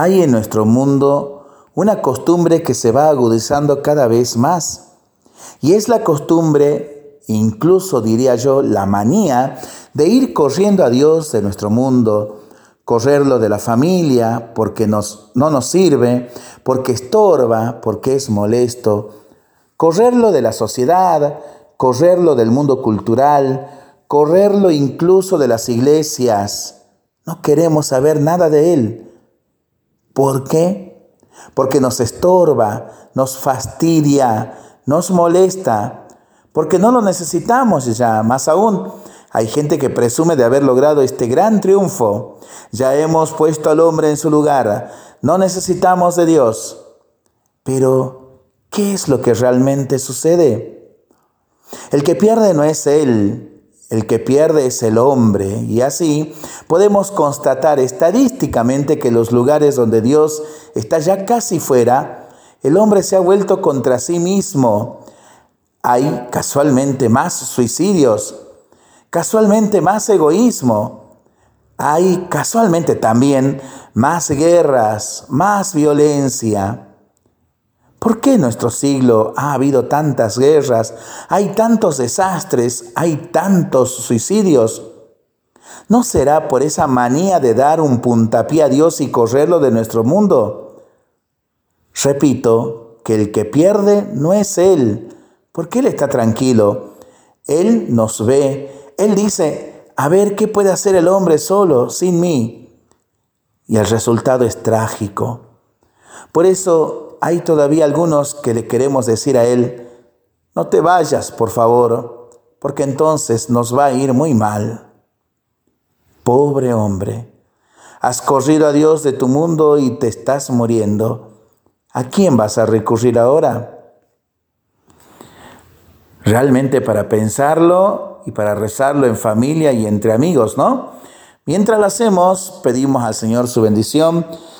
Hay en nuestro mundo una costumbre que se va agudizando cada vez más. Y es la costumbre, incluso diría yo, la manía de ir corriendo a Dios de nuestro mundo, correrlo de la familia porque nos, no nos sirve, porque estorba, porque es molesto, correrlo de la sociedad, correrlo del mundo cultural, correrlo incluso de las iglesias. No queremos saber nada de él. ¿Por qué? Porque nos estorba, nos fastidia, nos molesta, porque no lo necesitamos ya. Más aún, hay gente que presume de haber logrado este gran triunfo. Ya hemos puesto al hombre en su lugar. No necesitamos de Dios. Pero, ¿qué es lo que realmente sucede? El que pierde no es él, el que pierde es el hombre y así podemos constatar estadísticamente que los lugares donde Dios está ya casi fuera, el hombre se ha vuelto contra sí mismo. Hay casualmente más suicidios, casualmente más egoísmo, hay casualmente también más guerras, más violencia. ¿Por qué en nuestro siglo ha habido tantas guerras, hay tantos desastres, hay tantos suicidios? ¿No será por esa manía de dar un puntapié a Dios y correrlo de nuestro mundo? Repito, que el que pierde no es Él, porque Él está tranquilo. Él nos ve, Él dice, a ver qué puede hacer el hombre solo, sin mí. Y el resultado es trágico. Por eso hay todavía algunos que le queremos decir a Él, no te vayas, por favor, porque entonces nos va a ir muy mal. Pobre hombre, has corrido a Dios de tu mundo y te estás muriendo. ¿A quién vas a recurrir ahora? Realmente para pensarlo y para rezarlo en familia y entre amigos, ¿no? Mientras lo hacemos, pedimos al Señor su bendición